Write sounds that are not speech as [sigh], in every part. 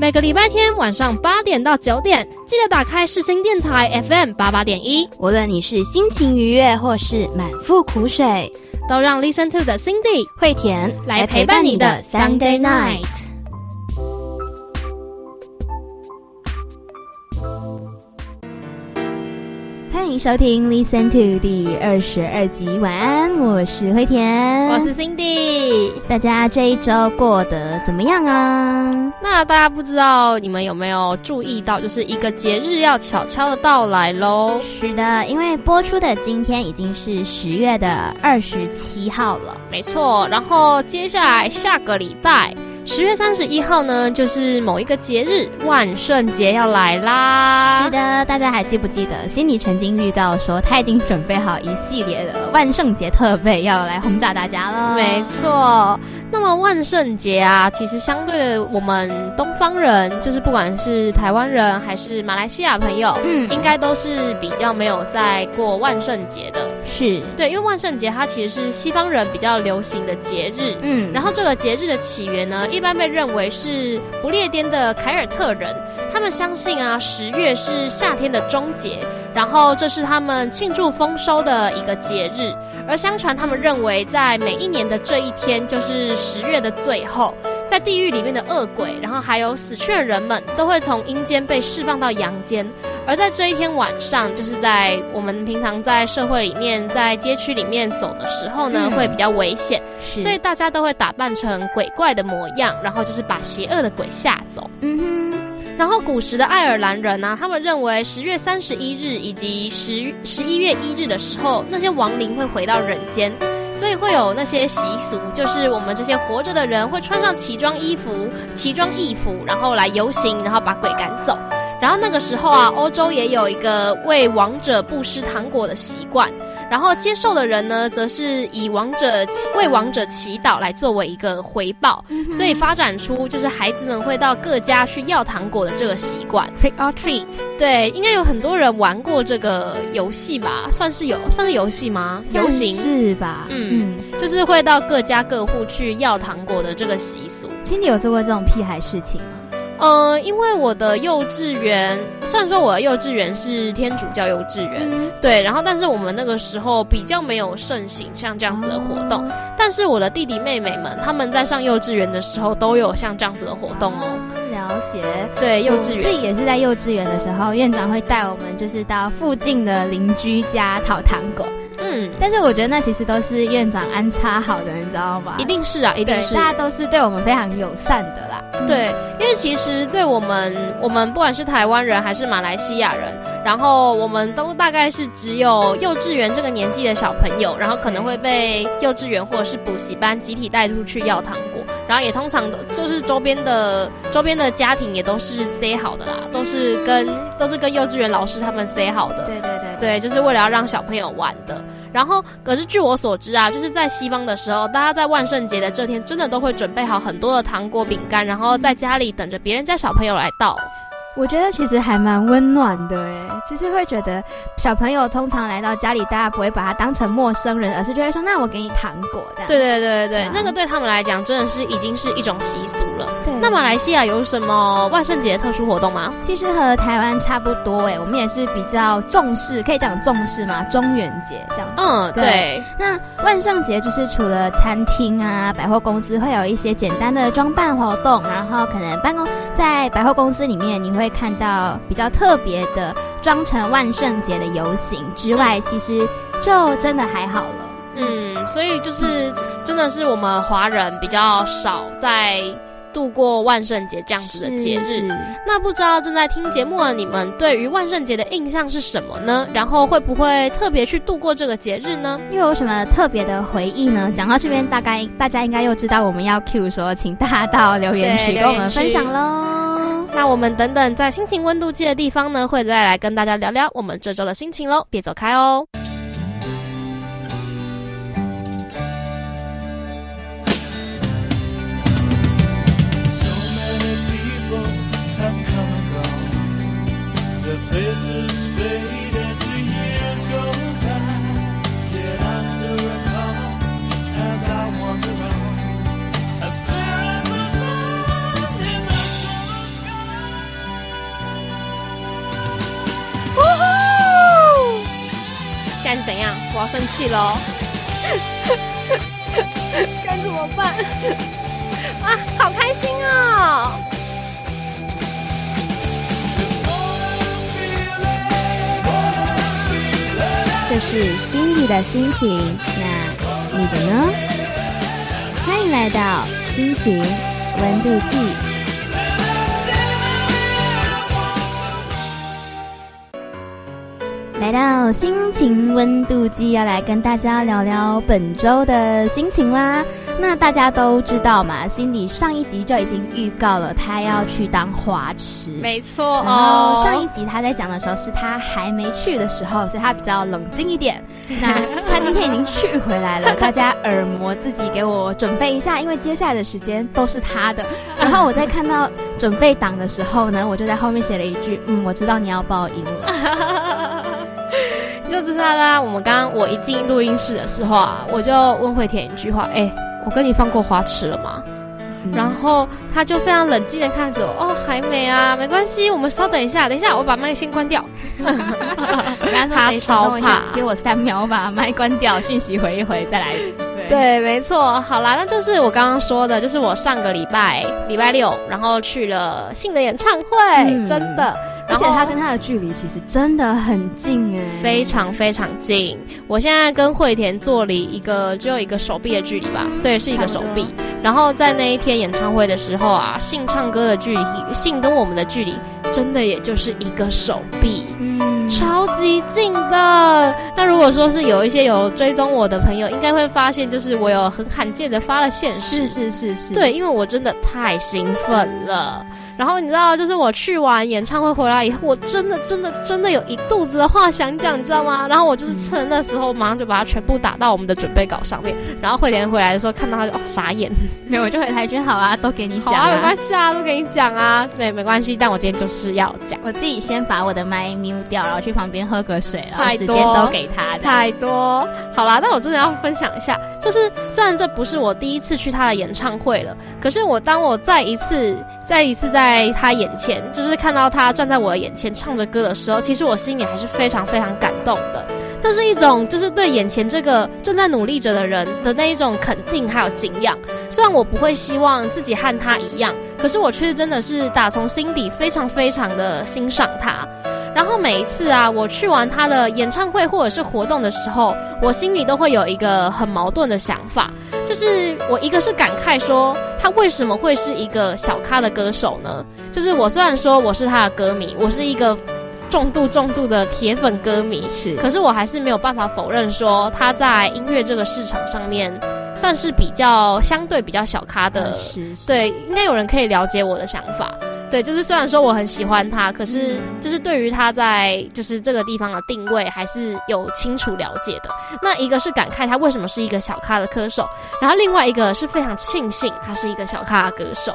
每个礼拜天晚上八点到九点，记得打开世新电台 FM 八八点一。无论你是心情愉悦或是满腹苦水，都让 Listen to 的 Cindy 惠田来陪伴你的 Sunday night。迎收听 Listen to 第二十二集。晚安，我是灰田，我是 Cindy。大家这一周过得怎么样啊？那大家不知道你们有没有注意到，就是一个节日要悄悄的到来喽？是的，因为播出的今天已经是十月的二十七号了。没错，然后接下来下个礼拜。十月三十一号呢，就是某一个节日，万圣节要来啦。是的，大家还记不记得？Cindy 曾经预告说，他已经准备好一系列的万圣节特备，要来轰炸大家了。没错。那么万圣节啊，其实相对的，我们东方人，就是不管是台湾人还是马来西亚朋友，嗯，应该都是比较没有在过万圣节的。是对，因为万圣节它其实是西方人比较流行的节日。嗯，然后这个节日的起源呢，一一般被认为是不列颠的凯尔特人，他们相信啊，十月是夏天的终结，然后这是他们庆祝丰收的一个节日。而相传，他们认为在每一年的这一天，就是十月的最后，在地狱里面的恶鬼，然后还有死去的人们，都会从阴间被释放到阳间。而在这一天晚上，就是在我们平常在社会里面、在街区里面走的时候呢，会比较危险，所以大家都会打扮成鬼怪的模样，然后就是把邪恶的鬼吓走。嗯哼。然后古时的爱尔兰人呢，他们认为十月三十一日以及十十一月一日的时候，那些亡灵会回到人间，所以会有那些习俗，就是我们这些活着的人会穿上奇装衣服、奇装异服，然后来游行，然后把鬼赶走。然后那个时候啊，欧洲也有一个为王者布施糖果的习惯。然后接受的人呢，则是以王者为王者祈祷来作为一个回报，所以发展出就是孩子们会到各家去要糖果的这个习惯，trick or treat。对，应该有很多人玩过这个游戏吧？算是有，算是游戏吗？游行是吧？嗯，就是会到各家各户去要糖果的这个习俗。Cindy 有做过这种屁孩事情吗？嗯，因为我的幼稚园，虽然说我的幼稚园是天主教幼稚园，对，然后但是我们那个时候比较没有盛行像这样子的活动，但是我的弟弟妹妹们他们在上幼稚园的时候都有像这样子的活动哦。了解，对，幼稚园自己也是在幼稚园的时候，院长会带我们就是到附近的邻居家讨糖果。嗯，但是我觉得那其实都是院长安插好的，你知道吗？一定是啊，一定是，大家都是对我们非常友善的啦。对，因为其实对我们，我们不管是台湾人还是马来西亚人，然后我们都大概是只有幼稚园这个年纪的小朋友，然后可能会被幼稚园或者是补习班集体带出去要糖果，然后也通常都就是周边的周边的家庭也都是 say 好的啦，都是跟都是跟幼稚园老师他们 say 好的。对对对，对，就是为了要让小朋友玩的。然后，可是据我所知啊，就是在西方的时候，大家在万圣节的这天，真的都会准备好很多的糖果、饼干，然后在家里等着别人家小朋友来到。我觉得其实还蛮温暖的诶，就是会觉得小朋友通常来到家里，大家不会把他当成陌生人，而是就会说：“那我给你糖果。”这样。对对对对对，那个对他们来讲真的是已经是一种习俗了。对。那马来西亚有什么万圣节特殊活动吗？其实和台湾差不多诶，我们也是比较重视，可以讲重视吗？中元节这样。嗯，对。那万圣节就是除了餐厅啊、百货公司会有一些简单的装扮活动，然后可能办公在百货公司里面你会。看到比较特别的装成万圣节的游行之外，其实就真的还好了。嗯，所以就是真的是我们华人比较少在度过万圣节这样子的节日。那不知道正在听节目的你们对于万圣节的印象是什么呢？然后会不会特别去度过这个节日呢？又有什么特别的回忆呢？讲到这边，大概大家应该又知道我们要 Q 说，请大家到留言区跟我们分享喽。那我们等等在心情温度计的地方呢，会再来跟大家聊聊我们这周的心情喽，别走开哦。现在是怎样？我要生气了，[laughs] 该怎么办？啊，好开心哦！是 Cindy 的心情，那你的呢？欢迎来到心情温度计。来到心情温度计，要来跟大家聊聊本周的心情啦。那大家都知道嘛，Cindy 上一集就已经预告了，她要去当花痴。没错哦。上一集她在讲的时候，是她还没去的时候，所以她比较冷静一点。[laughs] 那她今天已经去回来了，大家耳膜自己给我准备一下，因为接下来的时间都是她的。然后我在看到准备档的时候呢，我就在后面写了一句：“嗯，我知道你要报应了。”就知道啦。我们刚刚我一进录音室的时候啊，我就问惠田一句话：“哎，我跟你放过花痴了吗？”然后他就非常冷静的看着我：“哦，还没啊，没关系，我们稍等一下，等一下我把麦先关掉。[laughs] ”他超怕，给我三秒，我把麦关掉，讯息回一回再来。对，没错。好啦，那就是我刚刚说的，就是我上个礼拜礼拜六，然后去了信的演唱会，真的。而且他跟他的距离其实真的很近哎，非常非常近。我现在跟惠田坐离一个只有一个手臂的距离吧，对，是一个手臂。然后在那一天演唱会的时候啊，信唱歌的距离，信跟我们的距离，真的也就是一个手臂，嗯，超级近的。那如果说是有一些有追踪我的朋友，应该会发现，就是我有很罕见的发了现实，是是是是，对，因为我真的太兴奋了。然后你知道，就是我去完演唱会回来以后，我真的真的真的有一肚子的话想讲，你知道吗？然后我就是趁那时候，马上就把它全部打到我们的准备稿上面。[laughs] 然后慧莲回来的时候，看到他就哦傻眼，没有我就回台句好啊，都给你讲啊，没关系啊，都给你讲啊，对，没关系。但我今天就是要讲，我自己先把我的麦 mute 掉，然后去旁边喝个水，然后时间都给他的。太多，好啦，那我真的要分享一下，就是虽然这不是我第一次去他的演唱会了，可是我当我再一次再一次在在他眼前。就是看到他站在我的眼前唱着歌的时候，其实我心里还是非常非常感动的。那是一种就是对眼前这个正在努力着的人的那一种肯定还有敬仰。虽然我不会希望自己和他一样，可是我却真的是打从心底非常非常的欣赏他。然后每一次啊，我去完他的演唱会或者是活动的时候，我心里都会有一个很矛盾的想法，就是我一个是感慨说他为什么会是一个小咖的歌手呢？就是我虽然说我是他的歌迷，我是一个重度重度的铁粉歌迷，是，可是我还是没有办法否认说他在音乐这个市场上面算是比较相对比较小咖的，对，应该有人可以了解我的想法。对，就是虽然说我很喜欢他，可是就是对于他在就是这个地方的定位还是有清楚了解的。那一个是感慨他为什么是一个小咖的歌手，然后另外一个是非常庆幸他是一个小咖的歌手。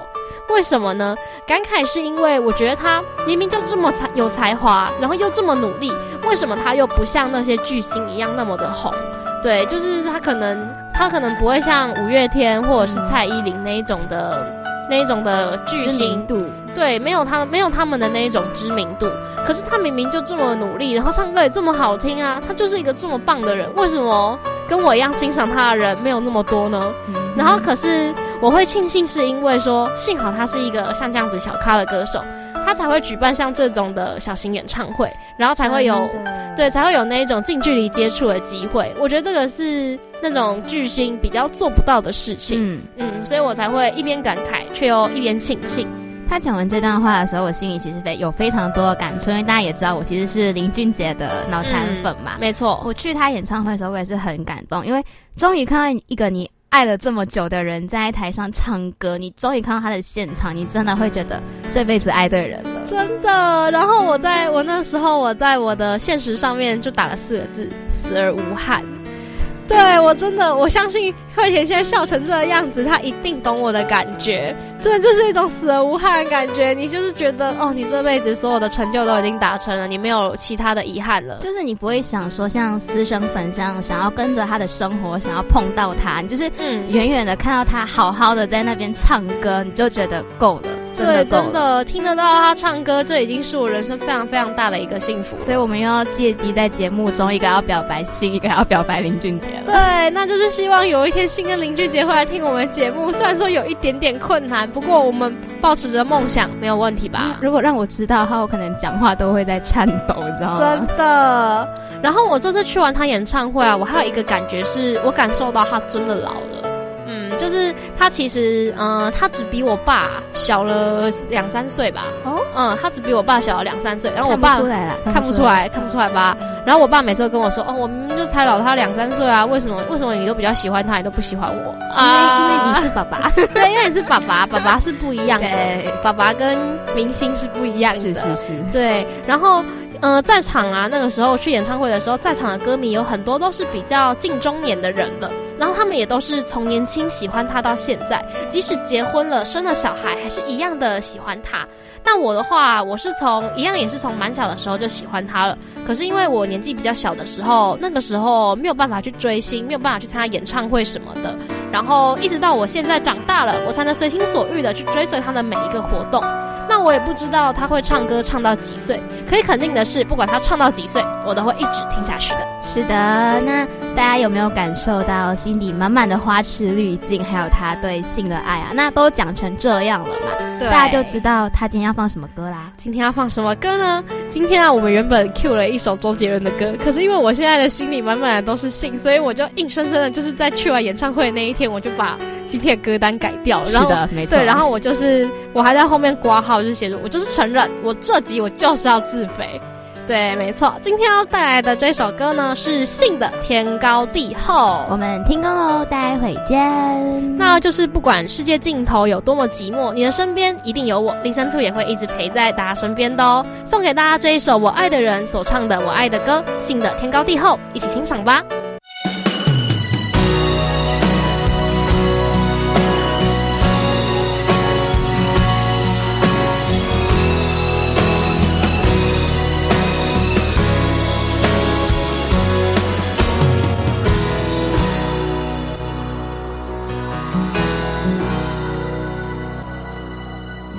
为什么呢？感慨是因为我觉得他明明就这么才有才华，然后又这么努力，为什么他又不像那些巨星一样那么的红？对，就是他可能他可能不会像五月天或者是蔡依林那一种的。那一种的巨星度，对，没有他，没有他们的那一种知名度。可是他明明就这么努力，然后唱歌也这么好听啊，他就是一个这么棒的人。为什么跟我一样欣赏他的人没有那么多呢？然后可是我会庆幸，是因为说，幸好他是一个像这样子小咖的歌手。他才会举办像这种的小型演唱会，然后才会有，对，才会有那一种近距离接触的机会。我觉得这个是那种巨星比较做不到的事情。嗯嗯，所以我才会一边感慨，却又一边庆幸。他讲完这段话的时候，我心里其实非有非常多的感触，因为大家也知道我其实是林俊杰的脑残粉嘛。没错，我去他演唱会的时候，我也是很感动，因为终于看到一个你。爱了这么久的人在台上唱歌，你终于看到他的现场，你真的会觉得这辈子爱对人了，真的。然后我在我那时候，我在我的现实上面就打了四个字：死而无憾。[laughs] 对我真的，我相信惠田现在笑成这个样子，他一定懂我的感觉。真的就是一种死而无憾的感觉。你就是觉得，哦，你这辈子所有的成就都已经达成了，你没有其他的遗憾了。就是你不会想说，像私生粉这样，想要跟着他的生活，想要碰到他，你就是嗯，远远的看到他好好的在那边唱歌，你就觉得够了。对，真的听得到他唱歌，这已经是我人生非常非常大的一个幸福。所以我们又要借机在节目中，一个要表白信，一个要表白林俊杰了。对，那就是希望有一天信跟林俊杰会来听我们节目，虽然说有一点点困难，不过我们保持着梦想，没有问题吧？[laughs] 如果让我知道的话，我可能讲话都会在颤抖，你知道吗？真的。然后我这次去完他演唱会啊，我还有一个感觉是，我感受到他真的老了。就是他其实，嗯，他只比我爸小了两三岁吧。哦，嗯，他只比我爸小了两三岁。然后我爸看不出来了，看不出来，看不出来吧？然后我爸每次都跟我说：“哦，我明明就才老他两三岁啊，为什么？为什么你都比较喜欢他，你都不喜欢我？”啊，因为你是爸爸，[laughs] 对，因为你是爸爸，爸爸是不一样的，爸爸跟明星是不一样的，是是是，对。然后，嗯，在场啊，那个时候去演唱会的时候，在场的歌迷有很多都是比较近中年的人了。然后他们也都是从年轻喜欢他到现在，即使结婚了、生了小孩，还是一样的喜欢他。那我的话，我是从一样也是从蛮小的时候就喜欢他了。可是因为我年纪比较小的时候，那个时候没有办法去追星，没有办法去参加演唱会什么的。然后一直到我现在长大了，我才能随心所欲的去追随他的每一个活动。那我也不知道他会唱歌唱到几岁，可以肯定的是，不管他唱到几岁，我都会一直听下去的。是的，那大家有没有感受到 Cindy 满满的花痴滤镜，还有他对性的爱啊？那都讲成这样了嘛，大家就知道他今天要放什么歌啦。今天要放什么歌呢？今天啊，我们原本 Q 了一首周杰伦的歌，可是因为我现在的心里满满的都是性，所以我就硬生生的就是在去完演唱会那一天，我就把今天的歌单改掉。是的，没错。对，然后我就是我还在后面挂号，就是写着我就是承认，我这集我就是要自肥。对，没错，今天要带来的这首歌呢是信的《天高地厚》，我们听歌喽，待会见。那就是不管世界尽头有多么寂寞，你的身边一定有我，Listen to 也会一直陪在大家身边的哦。送给大家这一首我爱的人所唱的我爱的歌，信的《天高地厚》，一起欣赏吧。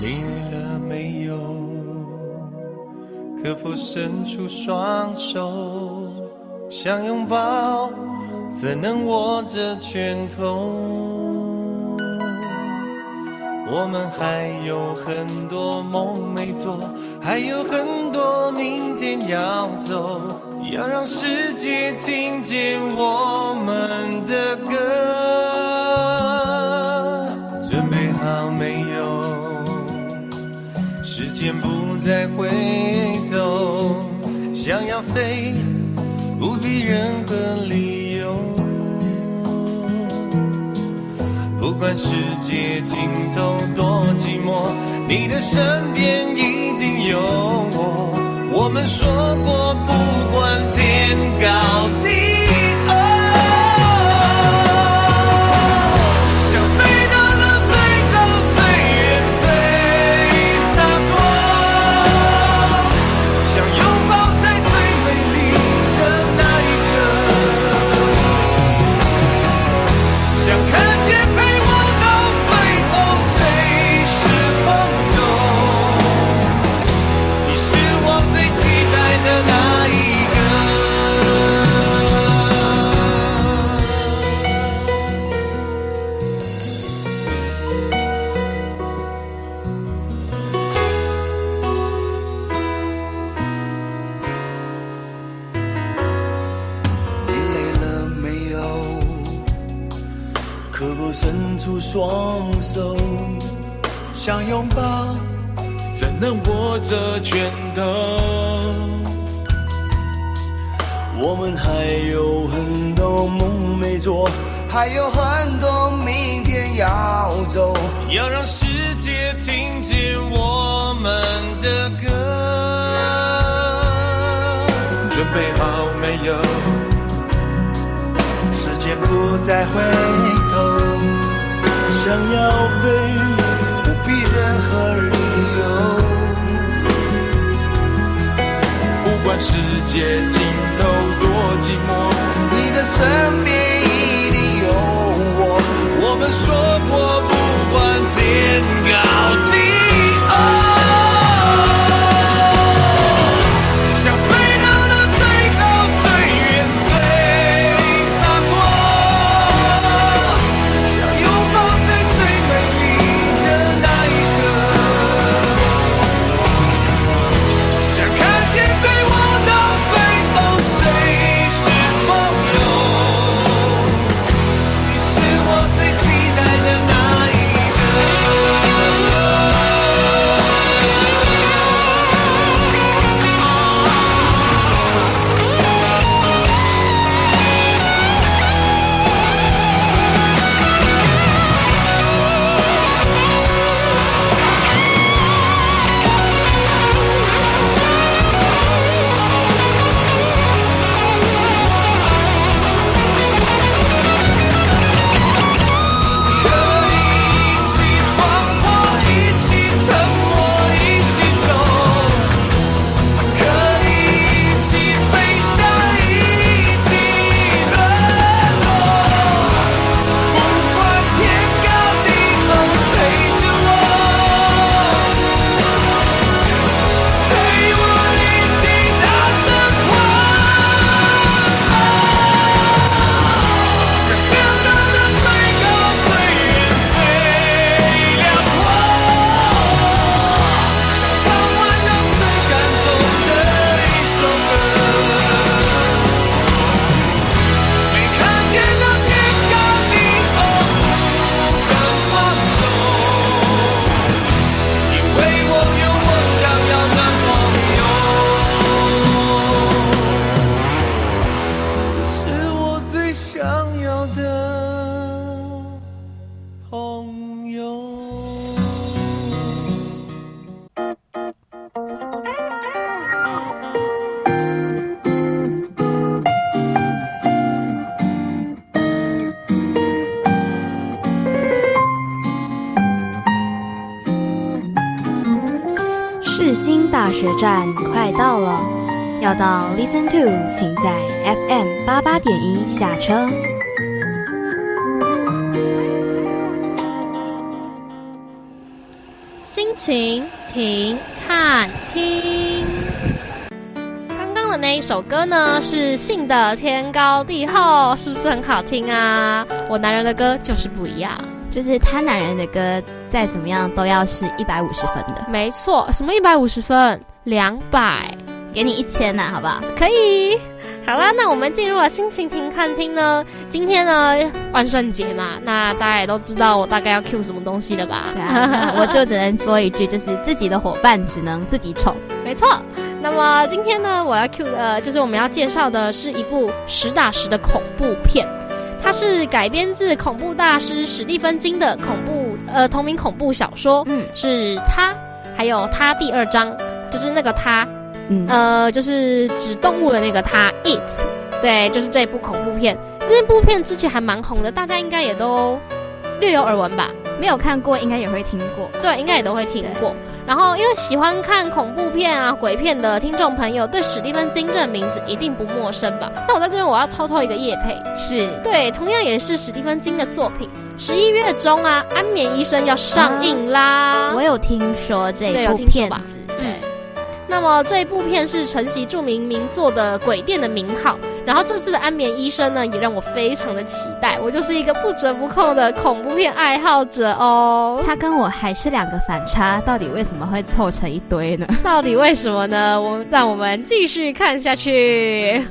累了没有？可否伸出双手，想拥抱，怎能握着拳头？我们还有很多梦没做，还有很多明天要走，要让世界听见我们的歌。便不再回头。想要飞，不必任何理由。不管世界尽头多寂寞，你的身边一定有我。我们说过，不管天高地。双手想拥抱，怎能握着拳头？我们还有很多梦没做，还有很多明天要走，要让世界听见我们的歌。准备好没有？时间不再回头，想要飞，不必任何理由。不管世界尽头多寂寞，你的身边一定有我。我们说过，不管天高地。Listen to，请在 FM 八八点一下车。心情停看听，刚刚的那一首歌呢，是信的《天高地厚》，是不是很好听啊？我男人的歌就是不一样，就是他男人的歌再怎么样都要是一百五十分的。没错，什么一百五十分？两百，给你一千呐，好不好？可以。好啦，那我们进入了心情听看厅呢。今天呢，万圣节嘛，那大家也都知道我大概要 Q 什么东西了吧？对啊，我就只能说一句，就是自己的伙伴只能自己宠。没错。那么今天呢，我要 Q 的，就是我们要介绍的是一部实打实的恐怖片，它是改编自恐怖大师史蒂芬金的恐怖呃同名恐怖小说。嗯，是他，还有他第二章。就是那个它，呃，就是指动物的那个它，it，对，就是这部恐怖片。这部片之前还蛮红的，大家应该也都略有耳闻吧？没有看过，应该也会听过。对，应该也都会听过。然后，因为喜欢看恐怖片啊、鬼片的听众朋友，对史蒂芬金这个名字一定不陌生吧？那我在这边我要偷偷一个夜配，是对，同样也是史蒂芬金的作品。十一月中啊，《安眠医生》要上映啦！我有听说这部片子。那么这一部片是承袭著名名作的《鬼店》的名号，然后这次的《安眠医生》呢，也让我非常的期待。我就是一个不折不扣的恐怖片爱好者哦。他跟我还是两个反差，到底为什么会凑成一堆呢？[laughs] 到底为什么呢？我让我们继续看下去。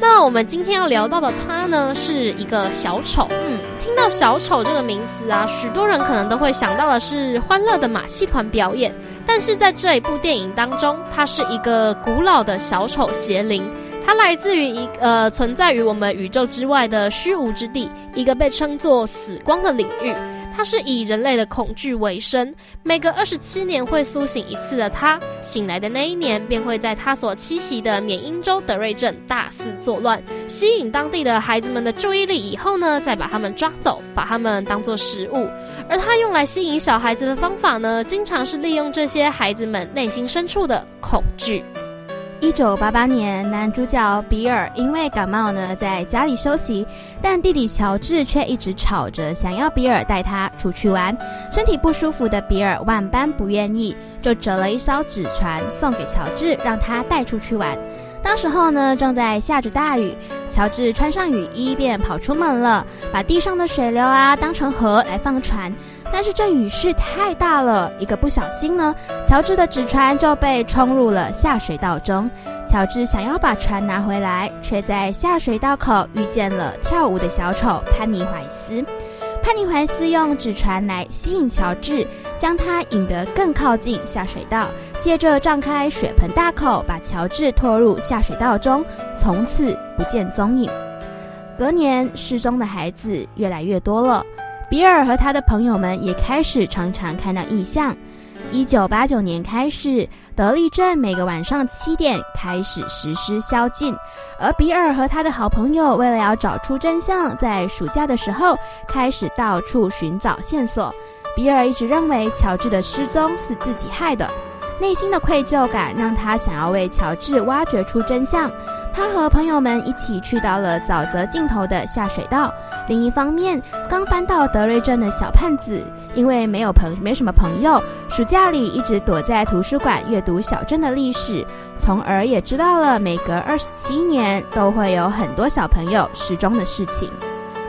那我们今天要聊到的他呢，是一个小丑。嗯，听到小丑这个名词啊，许多人可能都会想到的是欢乐的马戏团表演。但是在这一部电影当中，他是一个古老的小丑邪灵，它来自于一呃存在于我们宇宙之外的虚无之地，一个被称作死光的领域。它是以人类的恐惧为生，每隔二十七年会苏醒一次的它，醒来的那一年便会在他所栖息的缅因州德瑞镇大肆作乱，吸引当地的孩子们的注意力，以后呢再把他们抓走，把他们当做食物。而他用来吸引小孩子的方法呢，经常是利用这些孩子们内心深处的恐惧。一九八八年，男主角比尔因为感冒呢，在家里休息，但弟弟乔治却一直吵着想要比尔带他出去玩。身体不舒服的比尔万般不愿意，就折了一艘纸船送给乔治，让他带出去玩。当时候呢，正在下着大雨，乔治穿上雨衣便跑出门了，把地上的水流啊当成河来放船。但是这雨势太大了，一个不小心呢，乔治的纸船就被冲入了下水道中。乔治想要把船拿回来，却在下水道口遇见了跳舞的小丑潘尼怀斯。潘尼怀斯用纸船来吸引乔治，将他引得更靠近下水道，接着张开血盆大口，把乔治拖入下水道中，从此不见踪影。隔年失踪的孩子越来越多了。比尔和他的朋友们也开始常常看到异象。一九八九年开始，德利镇每个晚上七点开始实施宵禁，而比尔和他的好朋友为了要找出真相，在暑假的时候开始到处寻找线索。比尔一直认为乔治的失踪是自己害的，内心的愧疚感让他想要为乔治挖掘出真相。他和朋友们一起去到了沼泽尽头的下水道。另一方面，刚搬到德瑞镇的小胖子，因为没有朋没什么朋友，暑假里一直躲在图书馆阅读小镇的历史，从而也知道了每隔二十七年都会有很多小朋友失踪的事情。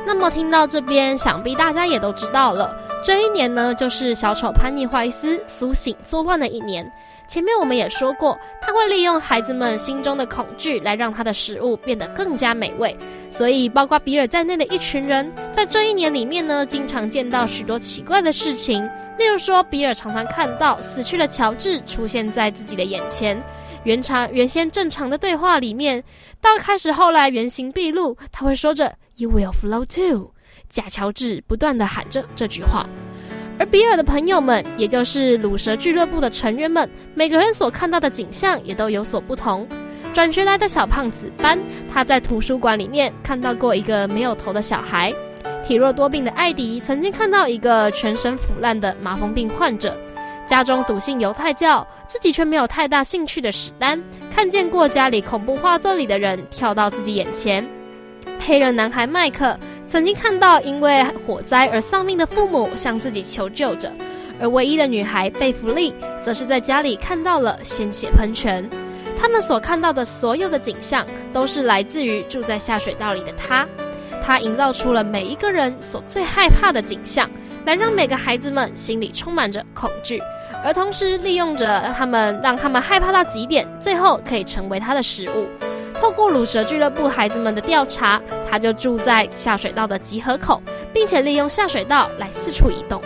那么听到这边，想必大家也都知道了，这一年呢，就是小丑潘尼怀斯苏醒作乱的一年。前面我们也说过，他会利用孩子们心中的恐惧来让他的食物变得更加美味。所以，包括比尔在内的一群人，在这一年里面呢，经常见到许多奇怪的事情。例如说，比尔常常看到死去的乔治出现在自己的眼前。原常原先正常的对话里面，到开始后来原形毕露，他会说着 “You will flow too”，假乔治不断的喊着这句话。而比尔的朋友们，也就是鲁蛇俱乐部的成员们，每个人所看到的景象也都有所不同。转学来的小胖子班，他在图书馆里面看到过一个没有头的小孩；体弱多病的艾迪曾经看到一个全身腐烂的麻风病患者；家中笃信犹太教，自己却没有太大兴趣的史丹，看见过家里恐怖画作里的人跳到自己眼前；黑人男孩麦克。曾经看到因为火灾而丧命的父母向自己求救着，而唯一的女孩贝弗利则是在家里看到了鲜血喷泉。他们所看到的所有的景象，都是来自于住在下水道里的他。他营造出了每一个人所最害怕的景象，来让每个孩子们心里充满着恐惧，而同时利用着他们，让他们害怕到极点，最后可以成为他的食物。透过乳蛇俱乐部孩子们的调查，他就住在下水道的集合口，并且利用下水道来四处移动。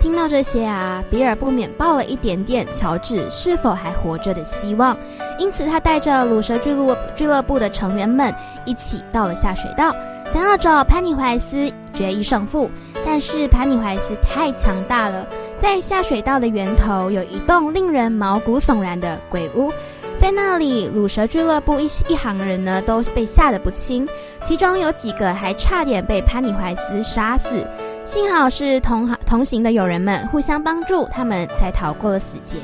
听到这些啊，比尔不免抱了一点点乔治是否还活着的希望，因此他带着乳蛇俱乐俱乐部的成员们一起到了下水道，想要找潘尼怀斯决一胜负。但是潘尼怀斯太强大了，在下水道的源头有一栋令人毛骨悚然的鬼屋。在那里，鲁蛇俱乐部一一行人呢都被吓得不轻，其中有几个还差点被潘尼怀斯杀死。幸好是同行同行的友人们互相帮助，他们才逃过了死劫。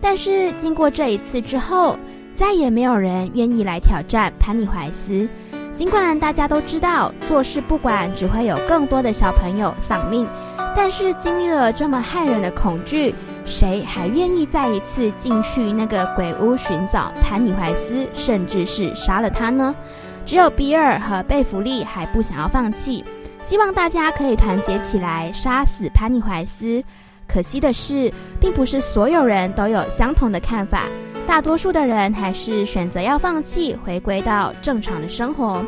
但是经过这一次之后，再也没有人愿意来挑战潘尼怀斯。尽管大家都知道做事不管只会有更多的小朋友丧命，但是经历了这么骇人的恐惧。谁还愿意再一次进去那个鬼屋寻找潘尼怀斯，甚至是杀了他呢？只有比尔和贝弗利还不想要放弃，希望大家可以团结起来杀死潘尼怀斯。可惜的是，并不是所有人都有相同的看法，大多数的人还是选择要放弃，回归到正常的生活。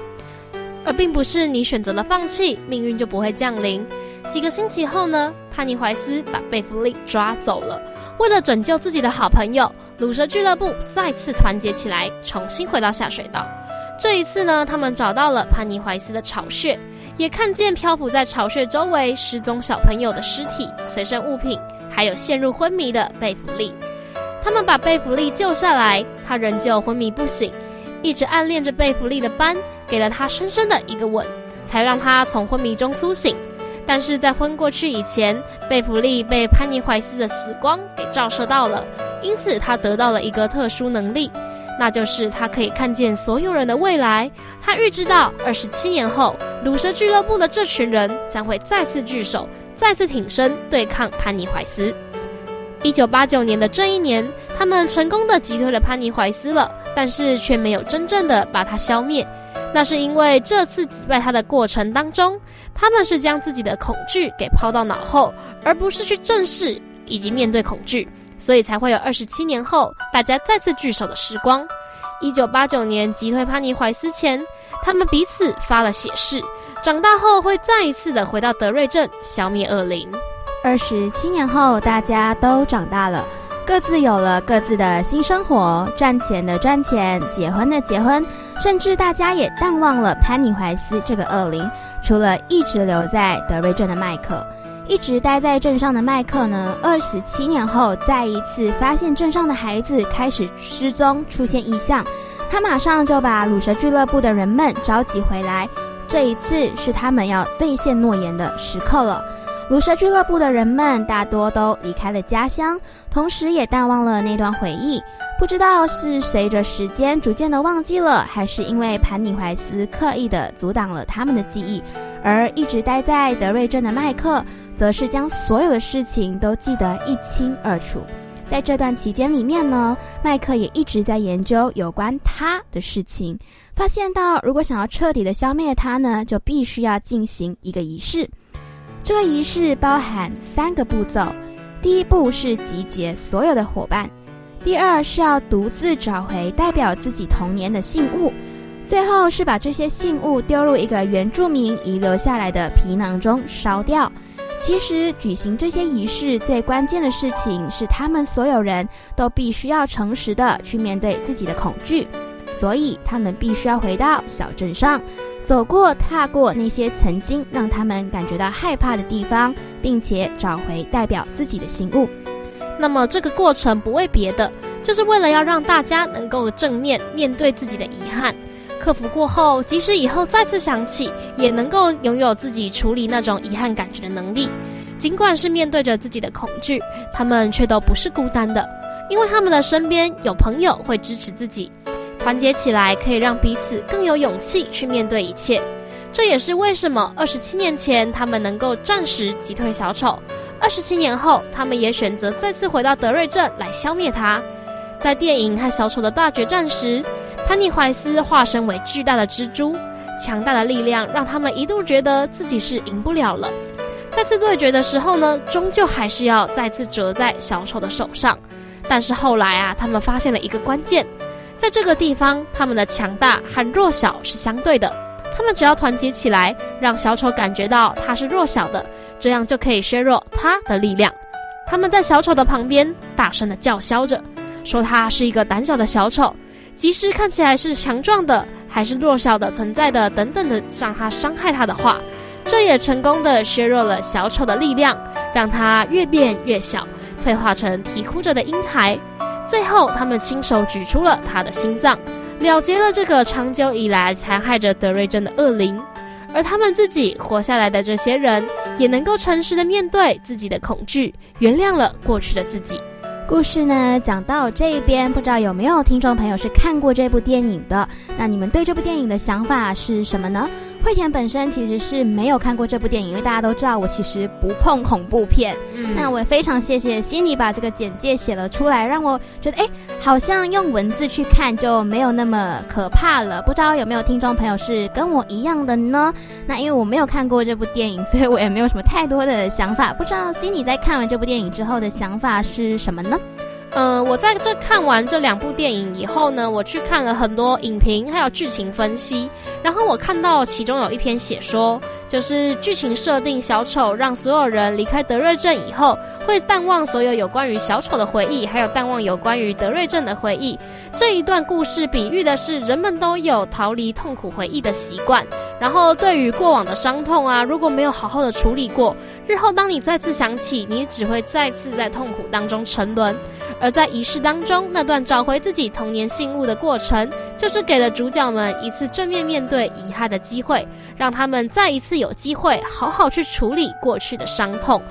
而并不是你选择了放弃，命运就不会降临。几个星期后呢，潘尼怀斯把贝弗利抓走了。为了拯救自己的好朋友，鲁蛇俱乐部再次团结起来，重新回到下水道。这一次呢，他们找到了潘尼怀斯的巢穴，也看见漂浮在巢穴周围失踪小朋友的尸体、随身物品，还有陷入昏迷的贝弗利。他们把贝弗利救下来，他仍旧昏迷不醒，一直暗恋着贝弗利的班，给了他深深的一个吻，才让他从昏迷中苏醒。但是在昏过去以前，贝弗利被潘尼怀斯的死光给照射到了，因此他得到了一个特殊能力，那就是他可以看见所有人的未来。他预知到二十七年后，鲁蛇俱乐部的这群人将会再次聚首，再次挺身对抗潘尼怀斯。一九八九年的这一年，他们成功的击退了潘尼怀斯了，但是却没有真正的把他消灭。那是因为这次击败他的过程当中，他们是将自己的恐惧给抛到脑后，而不是去正视以及面对恐惧，所以才会有二十七年后大家再次聚首的时光。一九八九年击退潘尼怀斯前，他们彼此发了血誓，长大后会再一次的回到德瑞镇消灭恶灵。二十七年后，大家都长大了，各自有了各自的新生活，赚钱的赚钱，结婚的结婚。甚至大家也淡忘了潘尼怀斯这个恶灵，除了一直留在德瑞镇的麦克，一直待在镇上的麦克呢？二十七年后，再一次发现镇上的孩子开始失踪，出现异象，他马上就把鲁蛇俱乐部的人们召集回来。这一次是他们要兑现诺言的时刻了。鲁蛇俱乐部的人们大多都离开了家乡，同时也淡忘了那段回忆。不知道是随着时间逐渐的忘记了，还是因为潘尼怀斯刻意的阻挡了他们的记忆，而一直待在德瑞镇的麦克，则是将所有的事情都记得一清二楚。在这段期间里面呢，麦克也一直在研究有关他的事情，发现到如果想要彻底的消灭他呢，就必须要进行一个仪式。这个仪式包含三个步骤，第一步是集结所有的伙伴。第二是要独自找回代表自己童年的信物，最后是把这些信物丢入一个原住民遗留下来的皮囊中烧掉。其实举行这些仪式最关键的事情是，他们所有人都必须要诚实的去面对自己的恐惧，所以他们必须要回到小镇上，走过踏过那些曾经让他们感觉到害怕的地方，并且找回代表自己的信物。那么这个过程不为别的，就是为了要让大家能够正面面对自己的遗憾，克服过后，即使以后再次想起，也能够拥有自己处理那种遗憾感觉的能力。尽管是面对着自己的恐惧，他们却都不是孤单的，因为他们的身边有朋友会支持自己，团结起来可以让彼此更有勇气去面对一切。这也是为什么二十七年前他们能够暂时击退小丑。二十七年后，他们也选择再次回到德瑞镇来消灭他。在电影和小丑的大决战时，潘尼怀斯化身为巨大的蜘蛛，强大的力量让他们一度觉得自己是赢不了了。再次对决的时候呢，终究还是要再次折在小丑的手上。但是后来啊，他们发现了一个关键，在这个地方，他们的强大和弱小是相对的。他们只要团结起来，让小丑感觉到他是弱小的。这样就可以削弱他的力量。他们在小丑的旁边大声的叫嚣着，说他是一个胆小的小丑，即使看起来是强壮的，还是弱小的存在的等等的，让他伤害他的话，这也成功的削弱了小丑的力量，让他越变越小，退化成啼哭着的婴孩。最后，他们亲手举出了他的心脏，了结了这个长久以来残害着德瑞珍的恶灵。而他们自己活下来的这些人，也能够诚实的面对自己的恐惧，原谅了过去的自己。故事呢讲到这一边，不知道有没有听众朋友是看过这部电影的？那你们对这部电影的想法是什么呢？惠田本身其实是没有看过这部电影，因为大家都知道我其实不碰恐怖片。嗯那我也非常谢谢悉尼把这个简介写了出来，让我觉得哎，好像用文字去看就没有那么可怕了。不知道有没有听众朋友是跟我一样的呢？那因为我没有看过这部电影，所以我也没有什么太多的想法。不知道悉尼在看完这部电影之后的想法是什么呢？嗯，我在这看完这两部电影以后呢，我去看了很多影评，还有剧情分析。然后我看到其中有一篇写说，就是剧情设定小丑让所有人离开德瑞镇以后，会淡忘所有有关于小丑的回忆，还有淡忘有关于德瑞镇的回忆。这一段故事比喻的是人们都有逃离痛苦回忆的习惯，然后对于过往的伤痛啊，如果没有好好的处理过，日后当你再次想起，你只会再次在痛苦当中沉沦。而在仪式当中，那段找回自己童年信物的过程，就是给了主角们一次正面面对对遗憾的机会，让他们再一次有机会好好去处理过去的伤痛。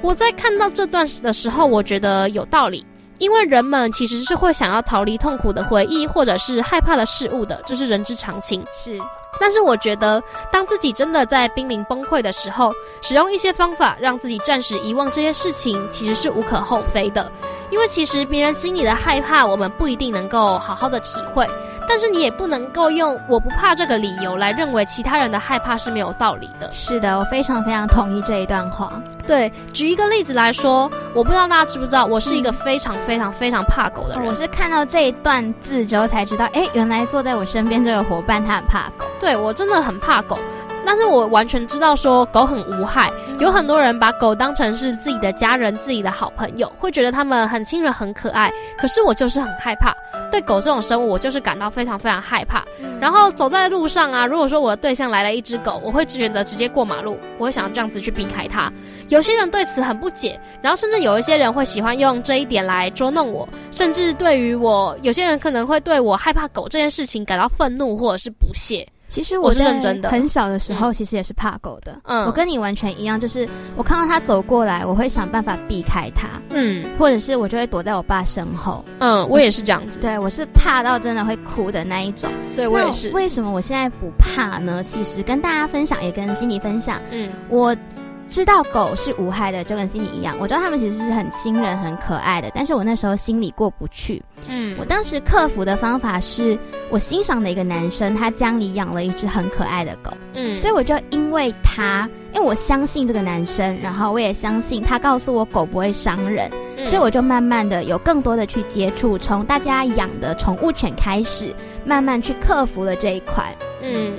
我在看到这段的时候，我觉得有道理，因为人们其实是会想要逃离痛苦的回忆，或者是害怕的事物的，这是人之常情。是。但是我觉得，当自己真的在濒临崩溃的时候，使用一些方法让自己暂时遗忘这些事情，其实是无可厚非的。因为其实别人心里的害怕，我们不一定能够好好的体会。但是你也不能够用“我不怕”这个理由来认为其他人的害怕是没有道理的。是的，我非常非常同意这一段话。对，举一个例子来说，我不知道大家知不知道，我是一个非常非常非常怕狗的人。我是看到这一段字之后才知道，哎，原来坐在我身边这个伙伴他很怕狗。对我真的很怕狗。但是我完全知道说狗很无害，有很多人把狗当成是自己的家人、自己的好朋友，会觉得它们很亲人、很可爱。可是我就是很害怕，对狗这种生物，我就是感到非常非常害怕。然后走在路上啊，如果说我的对象来了一只狗，我会选择直接过马路，我会想要这样子去避开它。有些人对此很不解，然后甚至有一些人会喜欢用这一点来捉弄我，甚至对于我，有些人可能会对我害怕狗这件事情感到愤怒或者是不屑。其实我是认真的，很小的时候其实也是怕狗的。嗯，我跟你完全一样，就是我看到它走过来，我会想办法避开它。嗯，或者是我就会躲在我爸身后。嗯，我也是这样子。对，我是怕到真的会哭的那一种。对我也是。为什么我现在不怕呢？其实跟大家分享，也跟心理分享。嗯，我。知道狗是无害的，就跟 Cindy 一样。我知道他们其实是很亲人、很可爱的，但是我那时候心里过不去。嗯，我当时克服的方法是我欣赏的一个男生，他家里养了一只很可爱的狗。嗯，所以我就因为他，因为我相信这个男生，然后我也相信他告诉我狗不会伤人，所以我就慢慢的有更多的去接触，从大家养的宠物犬开始，慢慢去克服了这一块。嗯。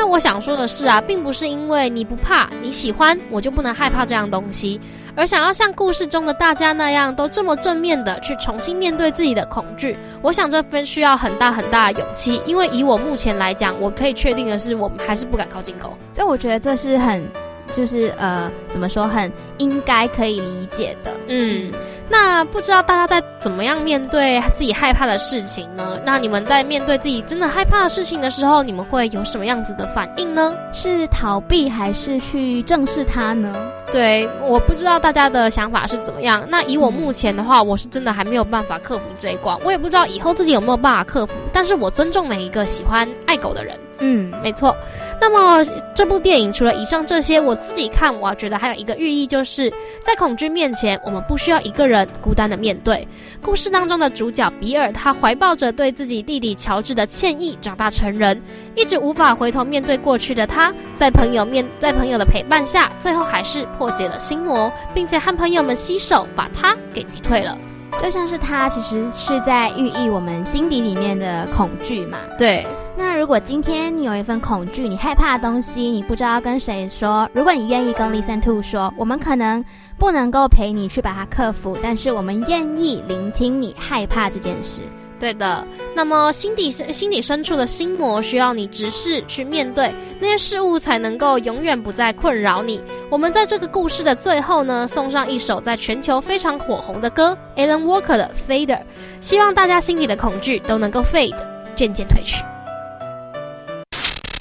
那我想说的是啊，并不是因为你不怕，你喜欢，我就不能害怕这样东西，而想要像故事中的大家那样，都这么正面的去重新面对自己的恐惧。我想这份需要很大很大的勇气，因为以我目前来讲，我可以确定的是，我们还是不敢靠近狗。所以我觉得这是很，就是呃，怎么说，很应该可以理解的。嗯。那不知道大家在怎么样面对自己害怕的事情呢？那你们在面对自己真的害怕的事情的时候，你们会有什么样子的反应呢？是逃避还是去正视它呢？对，我不知道大家的想法是怎么样。那以我目前的话，我是真的还没有办法克服这一关。我也不知道以后自己有没有办法克服。但是我尊重每一个喜欢爱狗的人。嗯，没错。那么这部电影除了以上这些，我自己看，我觉得还有一个寓意，就是在恐惧面前，我们不需要一个人孤单的面对。故事当中的主角比尔，他怀抱着对自己弟弟乔治的歉意长大成人，一直无法回头面对过去的他，在朋友面在朋友的陪伴下，最后还是破解了心魔，并且和朋友们携手把他给击退了。就像是他其实是在寓意我们心底里面的恐惧嘛？对。那如果今天你有一份恐惧，你害怕的东西，你不知道跟谁说，如果你愿意跟 Listen to 说，我们可能不能够陪你去把它克服，但是我们愿意聆听你害怕这件事。对的。那么心底深心底深处的心魔，需要你直视去面对那些事物，才能够永远不再困扰你。我们在这个故事的最后呢，送上一首在全球非常火红的歌，Alan Walker 的 Fader，希望大家心底的恐惧都能够 fade，渐渐褪去。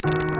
Thank you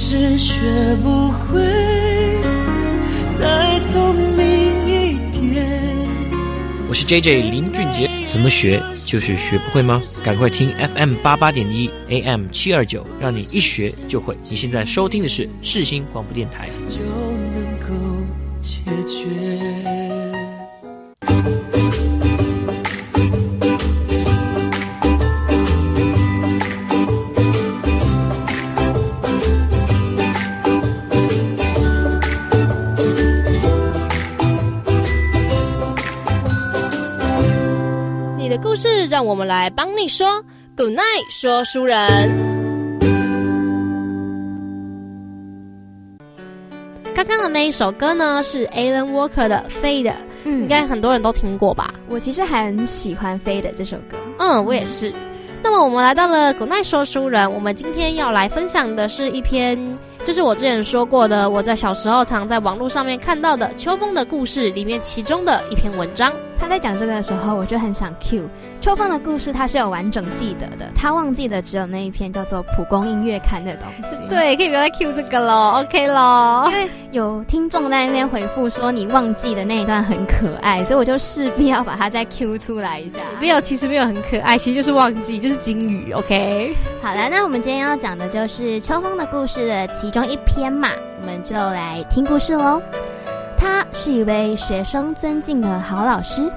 学不会再聪明一点。我是 J J 林俊杰，怎么学就是学不会吗？赶快听 FM 八八点一 AM 七二九，让你一学就会。你现在收听的是世新广播电台。就能够解决。让我们来帮你说 Good night，说书人。刚刚的那一首歌呢，是 Alan Walker 的 Fade，嗯，应该很多人都听过吧？我其实很喜欢 Fade 这首歌，嗯，我也是。那么我们来到了 Good night，说书人，我们今天要来分享的是一篇，就是我之前说过的，我在小时候常在网络上面看到的《秋风的故事》里面其中的一篇文章。他在讲这个的时候，我就很想 Q 秋风的故事，他是有完整记得的。他忘记的只有那一篇叫做《蒲公英月刊》的东西。[laughs] 对，可以不要再 Q 这个喽，OK 喽。因为有听众在那边回复说你忘记的那一段很可爱，所以我就势必要把它再 Q 出来一下。没有，其实没有很可爱，其实就是忘记，就是金鱼。OK。[laughs] 好了，那我们今天要讲的就是秋风的故事的其中一篇嘛，我们就来听故事喽。他是一位学生尊敬的好老师，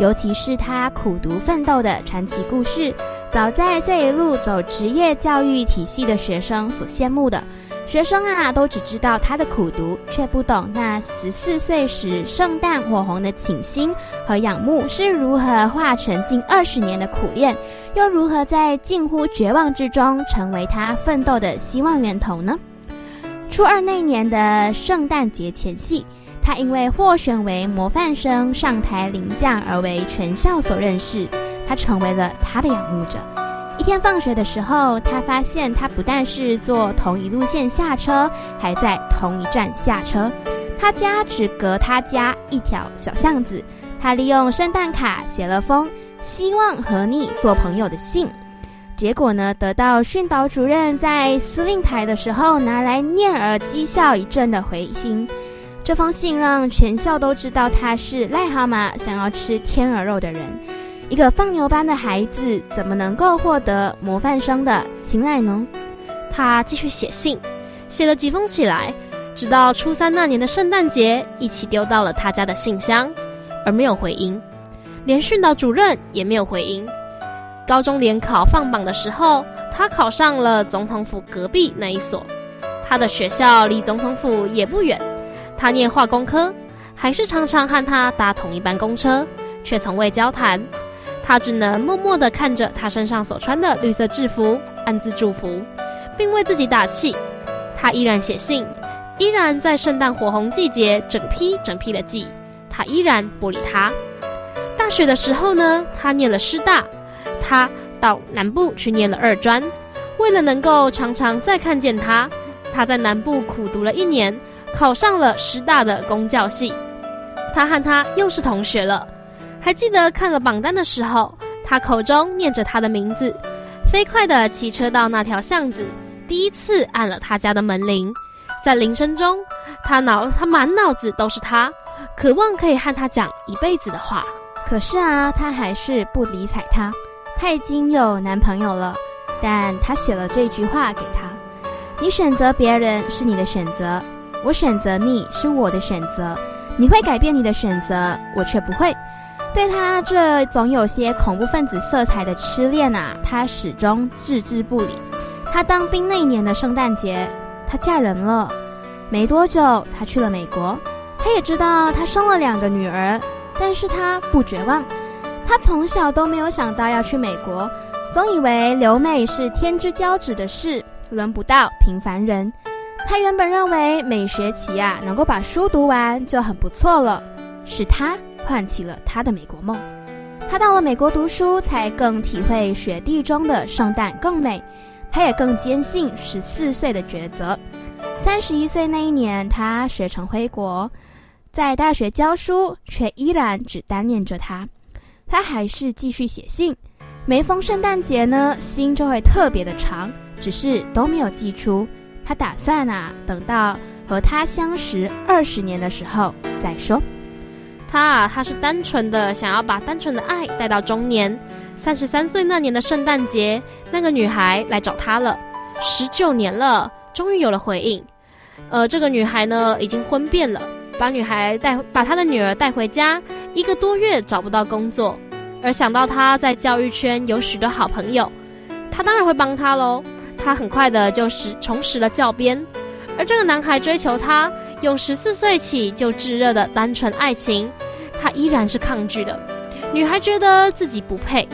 尤其是他苦读奋斗的传奇故事，早在这一路走职业教育体系的学生所羡慕的。学生啊，都只知道他的苦读，却不懂那十四岁时圣诞火红的倾心和仰慕是如何化成近二十年的苦练，又如何在近乎绝望之中成为他奋斗的希望源头呢？初二那年的圣诞节前夕。他因为获选为模范生上台领奖而为全校所认识，他成为了他的仰慕者。一天放学的时候，他发现他不但是坐同一路线下车，还在同一站下车。他家只隔他家一条小巷子。他利用圣诞卡写了封希望和你做朋友的信，结果呢，得到训导主任在司令台的时候拿来念而讥笑一阵的回信。这封信让全校都知道他是癞蛤蟆想要吃天鹅肉的人。一个放牛班的孩子怎么能够获得模范生的青睐呢？他继续写信，写了几封起来，直到初三那年的圣诞节，一起丢到了他家的信箱，而没有回音。连训导主任也没有回音。高中联考放榜的时候，他考上了总统府隔壁那一所。他的学校离总统府也不远。他念化工科，还是常常和他搭同一班公车，却从未交谈。他只能默默地看着他身上所穿的绿色制服，暗自祝福，并为自己打气。他依然写信，依然在圣诞火红季节整批整批的寄。他依然不理他。大学的时候呢，他念了师大，他到南部去念了二专。为了能够常常再看见他，他在南部苦读了一年。考上了师大的公教系，他和他又是同学了。还记得看了榜单的时候，他口中念着他的名字，飞快地骑车到那条巷子，第一次按了他家的门铃。在铃声中，他脑他满脑子都是他，渴望可以和他讲一辈子的话。可是啊，他还是不理睬他。他已经有男朋友了，但他写了这句话给他：“你选择别人是你的选择。”我选择你是我的选择，你会改变你的选择，我却不会。对他这总有些恐怖分子色彩的痴恋啊，他始终置之不理。他当兵那一年的圣诞节，他嫁人了。没多久，他去了美国。他也知道他生了两个女儿，但是他不绝望。他从小都没有想到要去美国，总以为留美是天之骄子的事，轮不到平凡人。他原本认为每学期啊能够把书读完就很不错了，是他唤起了他的美国梦。他到了美国读书，才更体会雪地中的圣诞更美。他也更坚信十四岁的抉择。三十一岁那一年，他学成回国，在大学教书，却依然只单念着他。他还是继续写信，每逢圣诞节呢，心就会特别的长，只是都没有寄出。他打算啊，等到和他相识二十年的时候再说。他啊，他是单纯的想要把单纯的爱带到中年。三十三岁那年的圣诞节，那个女孩来找他了，十九年了，终于有了回应。呃，这个女孩呢，已经婚变了，把女孩带，把她的女儿带回家，一个多月找不到工作，而想到他在教育圈有许多好朋友，他当然会帮他喽。他很快的就拾重拾了教鞭，而这个男孩追求她，用十四岁起就炙热的单纯爱情，他依然是抗拒的。女孩觉得自己不配。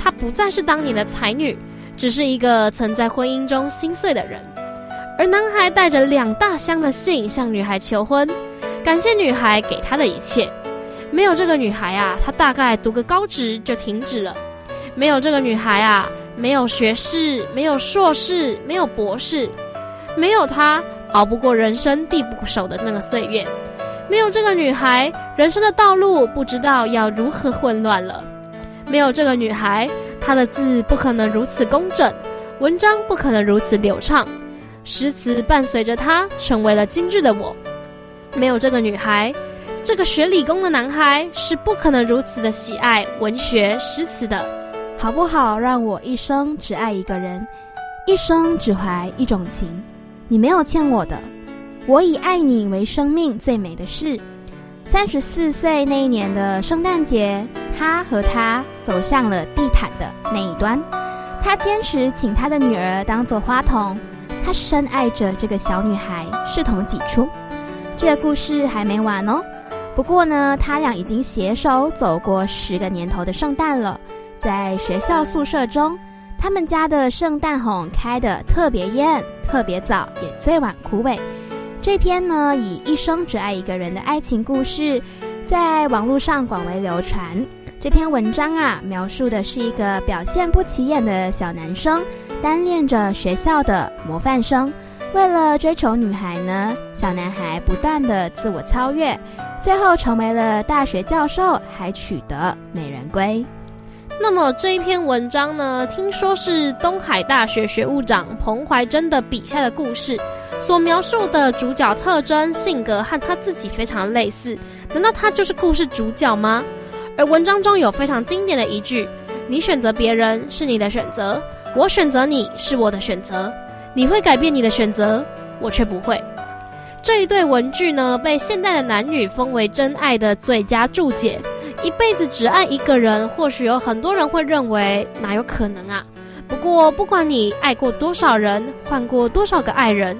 她不再是当年的才女，只是一个曾在婚姻中心碎的人。而男孩带着两大箱的信向女孩求婚，感谢女孩给他的一切。没有这个女孩啊，他大概读个高职就停止了。没有这个女孩啊，没有学士，没有硕士，没有博士，没有她熬不过人生地不熟的那个岁月。没有这个女孩，人生的道路不知道要如何混乱了。没有这个女孩，她的字不可能如此工整，文章不可能如此流畅，诗词伴随着她成为了今日的我。没有这个女孩，这个学理工的男孩是不可能如此的喜爱文学诗词的，好不好？让我一生只爱一个人，一生只怀一种情。你没有欠我的，我以爱你为生命最美的事。三十四岁那一年的圣诞节，他和她走向了地毯的那一端。他坚持请他的女儿当做花童，他深爱着这个小女孩，视同己出。这个故事还没完哦。不过呢，他俩已经携手走过十个年头的圣诞了。在学校宿舍中，他们家的圣诞红开得特别艳，特别早，也最晚枯萎。这篇呢，以一生只爱一个人的爱情故事，在网络上广为流传。这篇文章啊，描述的是一个表现不起眼的小男生，单恋着学校的模范生。为了追求女孩呢，小男孩不断的自我超越，最后成为了大学教授，还取得美人归。那么这一篇文章呢，听说是东海大学学务长彭怀珍的笔下的故事。所描述的主角特征、性格和他自己非常类似，难道他就是故事主角吗？而文章中有非常经典的一句：“你选择别人是你的选择，我选择你是我的选择。你会改变你的选择，我却不会。”这一对文句呢，被现代的男女封为真爱的最佳注解。一辈子只爱一个人，或许有很多人会认为哪有可能啊？不过，不管你爱过多少人，换过多少个爱人。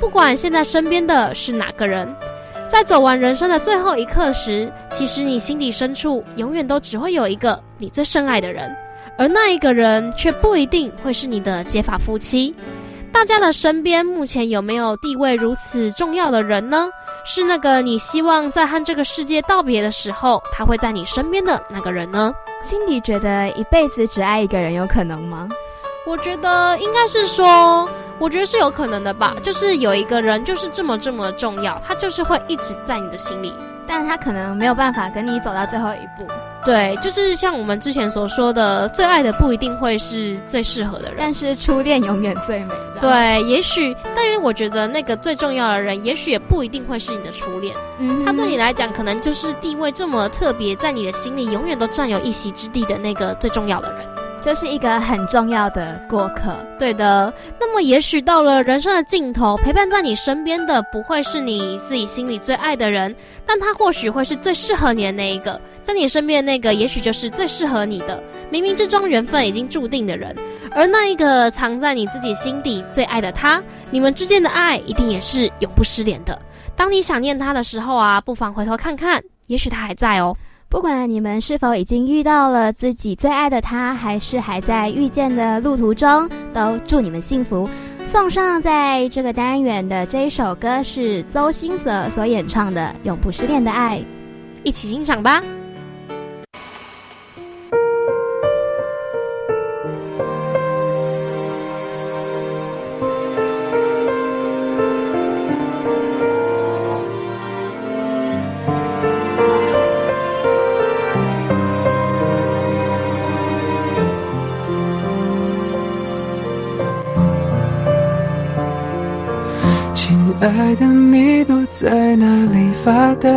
不管现在身边的是哪个人，在走完人生的最后一刻时，其实你心底深处永远都只会有一个你最深爱的人，而那一个人却不一定会是你的结发夫妻。大家的身边目前有没有地位如此重要的人呢？是那个你希望在和这个世界道别的时候，他会在你身边的那个人呢？心底觉得一辈子只爱一个人有可能吗？我觉得应该是说。我觉得是有可能的吧，就是有一个人就是这么这么重要，他就是会一直在你的心里，但他可能没有办法跟你走到最后一步。对，就是像我们之前所说的，最爱的不一定会是最适合的人，但是初恋永远最美。对，也许，但因为我觉得那个最重要的人，也许也不一定会是你的初恋，嗯，他对你来讲，可能就是地位这么特别，在你的心里永远都占有一席之地的那个最重要的人。就是一个很重要的过客，对的。那么，也许到了人生的尽头，陪伴在你身边的不会是你自己心里最爱的人，但他或许会是最适合你的那一个。在你身边的那个，也许就是最适合你的，冥冥之中缘分已经注定的人。而那一个藏在你自己心底最爱的他，你们之间的爱一定也是永不失联的。当你想念他的时候啊，不妨回头看看，也许他还在哦。不管你们是否已经遇到了自己最爱的他，还是还在遇见的路途中，都祝你们幸福。送上在这个单元的这一首歌是周兴哲所演唱的《永不失恋的爱》，一起欣赏吧。爱的你躲在哪里发呆？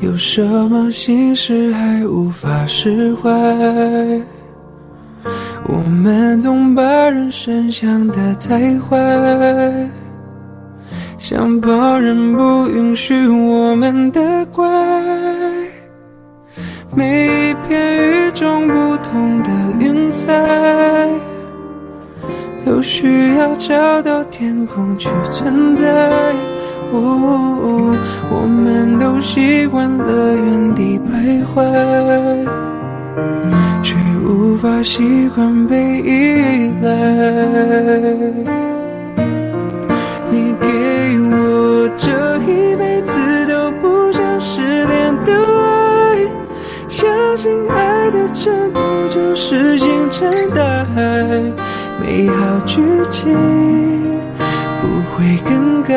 有什么心事还无法释怀？我们总把人生想得太坏，想旁人不允许我们的怪。每一片与众不同的云彩，都需要找到天空去存在。哦，我们都习惯了原地徘徊，却无法习惯被依赖。你给我这一辈子都不想失联的爱，相信爱的征途就是星辰大海，美好剧情不会更改。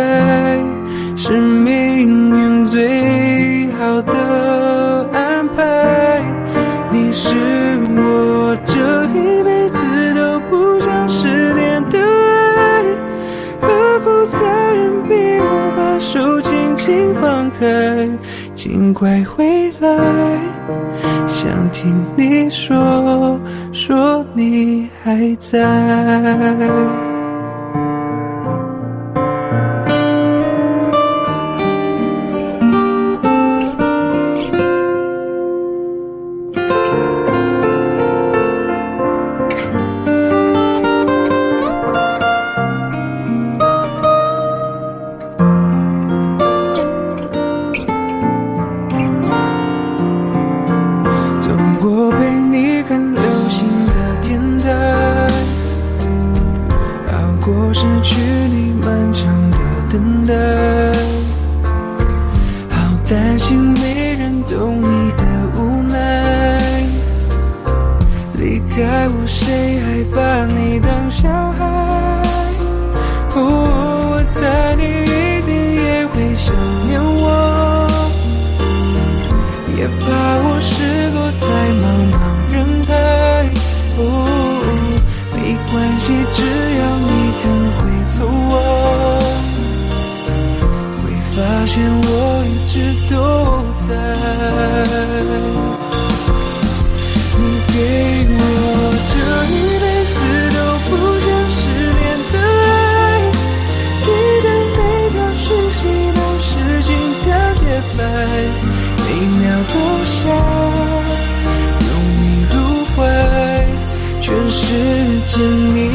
是命运最好的安排。你是我这一辈子都不想失联的爱，何苦残忍逼我把手轻轻放开？尽快回来，想听你说说你还在。我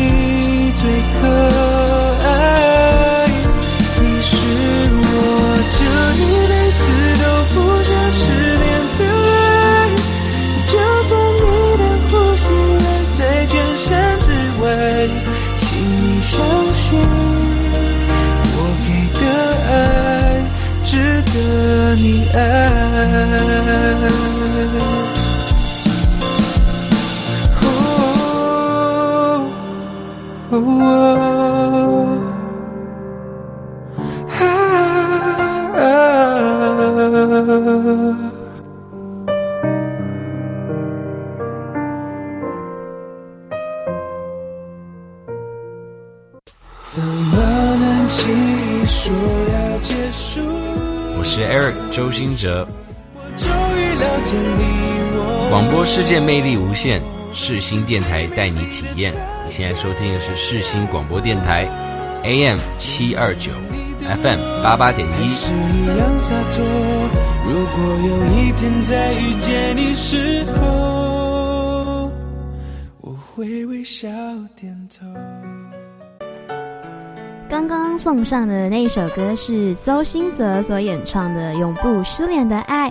世界魅力无限，世新电台带你体验。你现在收听的是世新广播电台，AM 七二九，FM 八八点一。如果有一天再遇见你时候，我会微笑点头。刚刚送上的那一首歌是周兴泽所演唱的《永不失联的爱》。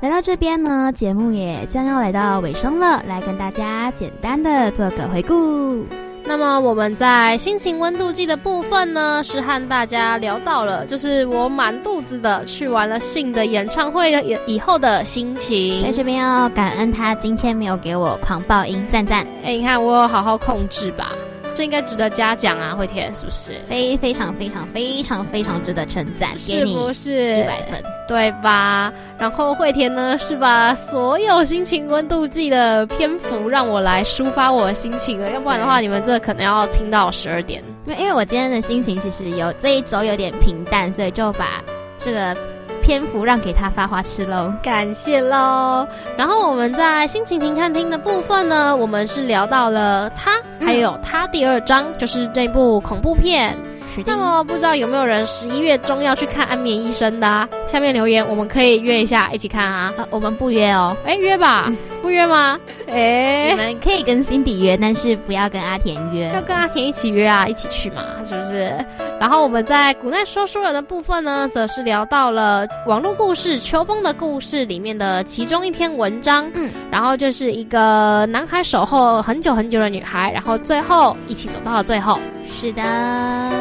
来到这边呢，节目也将要来到尾声了，来跟大家简单的做个回顾。那么我们在心情温度计的部分呢，是和大家聊到了，就是我满肚子的去完了信的演唱会的以以后的心情。在这边要感恩他今天没有给我狂暴音，赞赞。哎，你看我有好好控制吧。这应该值得嘉奖啊，慧田是不是？非非常非常非常非常值得称赞，是不是一百分？对吧？然后慧田呢，是把所有心情温度计的篇幅让我来抒发我的心情了，要不然的话，你们这可能要听到十二点。因为因为我今天的心情其实有这一周有点平淡，所以就把这个篇幅让给他发花痴喽。感谢喽。然后我们在心情停看厅的部分呢，我们是聊到了他，还有他第二章，就是这部恐怖片。那么不知道有没有人十一月中要去看《安眠医生》的？下面留言，我们可以约一下一起看啊。我们不约哦，哎，约吧，不约吗？[laughs] 哎，你们可以跟 Cindy 约，但是不要跟阿田约。要跟阿田一起约啊，一起去嘛，是不是？然后我们在古代说书人的部分呢，则是聊到了网络故事《秋风的故事》里面的其中一篇文章。嗯，然后就是一个男孩守候很久很久的女孩，然后最后一起走到了最后。是的，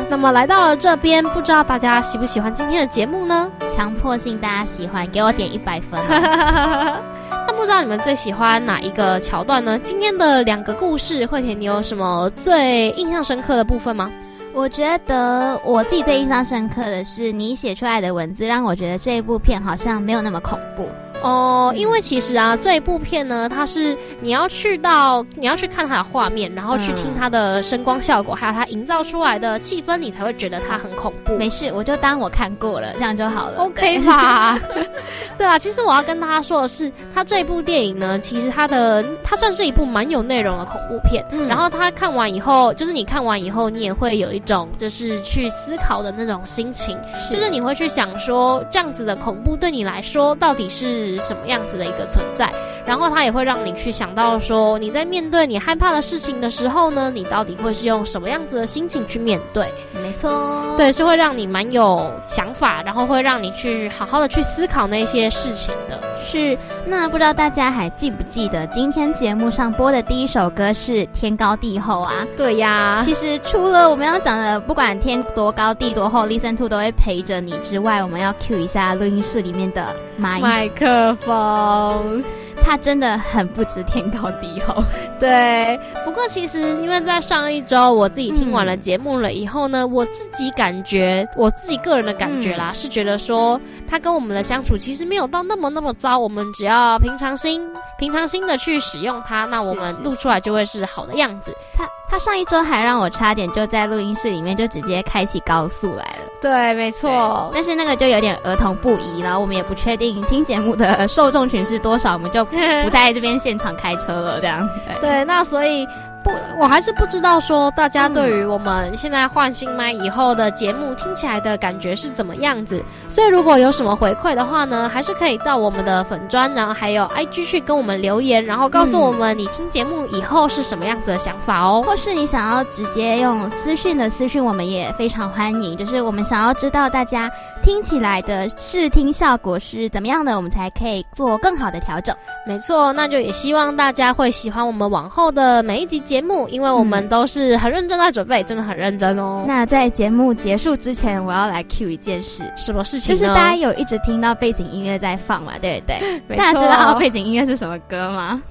那么来到了这边，不知道大家喜不喜欢今天的节目呢？强迫性大家喜欢，给我点一百分。[laughs] 那不知道你们最喜欢哪一个桥段呢？今天的两个故事，惠田，你有什么最印象深刻的部分吗？我觉得我自己最印象深刻的是你写出来的文字，让我觉得这一部片好像没有那么恐怖。哦，因为其实啊，这一部片呢，它是你要去到，你要去看它的画面，然后去听它的声光效果，还有它营造出来的气氛，你才会觉得它很恐怖。没事，我就当我看过了，这样就好了。OK 吧？[laughs] 对啊，其实我要跟大家说的是，它这一部电影呢，其实它的它算是一部蛮有内容的恐怖片。嗯。然后它看完以后，就是你看完以后，你也会有一种就是去思考的那种心情，就是你会去想说，这样子的恐怖对你来说到底是。是什么样子的一个存在，然后它也会让你去想到说，你在面对你害怕的事情的时候呢，你到底会是用什么样子的心情去面对？没错，对，是会让你蛮有想法，然后会让你去好好的去思考那些事情的。是，那不知道大家还记不记得今天节目上播的第一首歌是《天高地厚》啊？对呀，其实除了我们要讲的，不管天多高地多厚，Listen to 都会陪着你之外，我们要 cue 一下录音室里面的麦克风。他真的很不知天高地厚，对。不过其实因为在上一周我自己听完了节目了以后呢，我自己感觉我自己个人的感觉啦，是觉得说他跟我们的相处其实没有到那么那么糟。我们只要平常心、平常心的去使用它，那我们录出来就会是好的样子。他他上一周还让我差点就在录音室里面就直接开启高速来了。对，没错。但是那个就有点儿童不宜然后，我们也不确定听节目的受众群是多少，我们就。不在这边现场开车了，这样 [laughs] 对，那所以。不，我还是不知道说大家对于我们现在换新麦以后的节目听起来的感觉是怎么样子。所以如果有什么回馈的话呢，还是可以到我们的粉砖，然后还有 IG 去跟我们留言，然后告诉我们你听节目以后是什么样子的想法哦。或是你想要直接用私讯的私讯，我们也非常欢迎。就是我们想要知道大家听起来的视听效果是怎么样的，我们才可以做更好的调整。没错，那就也希望大家会喜欢我们往后的每一集节。目，因为我们都是很认真在准备，真的很认真哦。那在节目结束之前，我要来 cue 一件事，什么事情？就是大家有一直听到背景音乐在放嘛，对不对？大家知道背景音乐是什么歌吗？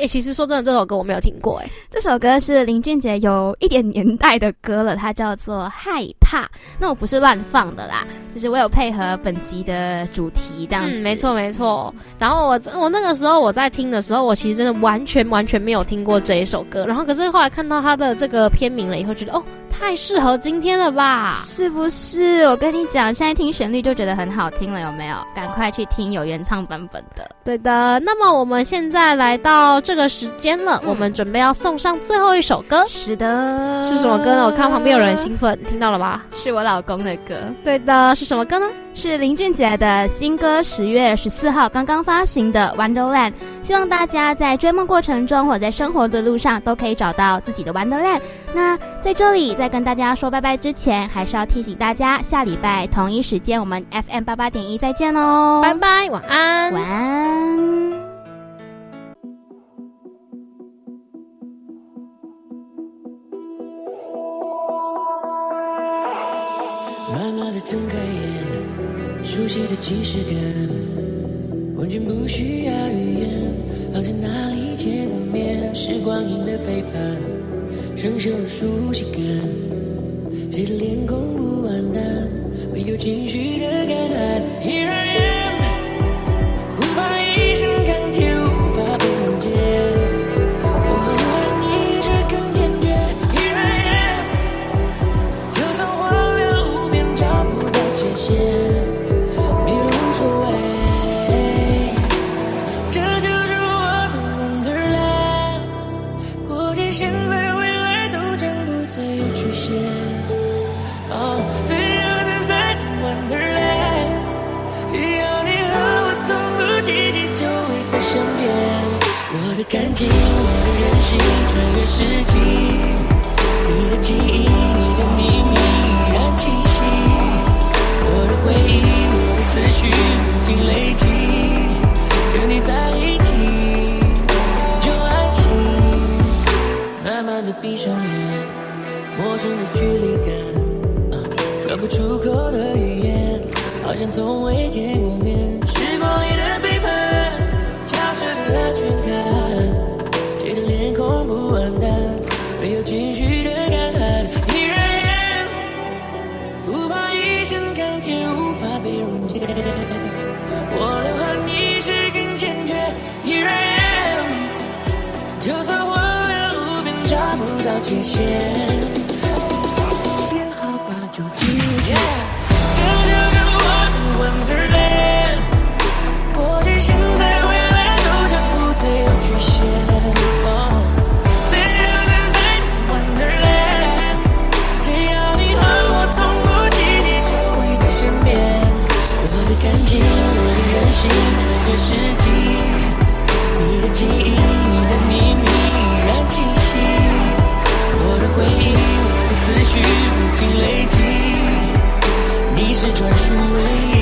哎，其实说真的，这首歌我没有听过。哎，这首歌是林俊杰有一点年代的歌了，它叫做《害怕》。那我不是乱放的啦，就是我有配合本集的主题这样子。没错，没错。然后我我那个时候我在听的时候，我其实真的完全完全没有听过这一首歌。然后可是后来看到它的这个片名了以后，觉得哦。太适合今天了吧？是不是？我跟你讲，现在听旋律就觉得很好听了，有没有？赶快去听有原唱版本的。对的。那么我们现在来到这个时间了，我们准备要送上最后一首歌。是的。是什么歌呢？我看旁边有人兴奋，听到了吧？是我老公的歌。对的。是什么歌呢？是林俊杰的新歌，十月十四号刚刚发行的《Wonderland》。希望大家在追梦过程中，或在生活的路上，都可以找到自己的 Wonderland。那在这里，在跟大家说拜拜之前，还是要提醒大家，下礼拜同一时间，我们 FM 八八点一再见哦！拜拜，晚安，晚安。睁开眼，熟悉的即视感，完全不需要语言，好像哪里见过面，是光阴的背叛。生锈了熟悉感，谁的脸孔不完蛋？没有情绪的感叹。Here I am，的感情，我的任性，穿越世纪，你的记忆，你的秘密依然清晰，我的回忆，我的思绪不停累积，跟你在一起就安心，慢慢的闭上眼，陌生的距离感，说不出口的语言，好像从未见过面。我流汗你是更坚决。Here I am，就算我凉路边找不到界限，别好吧，就直接。Yeah. 去不停雷霆你是专属唯一。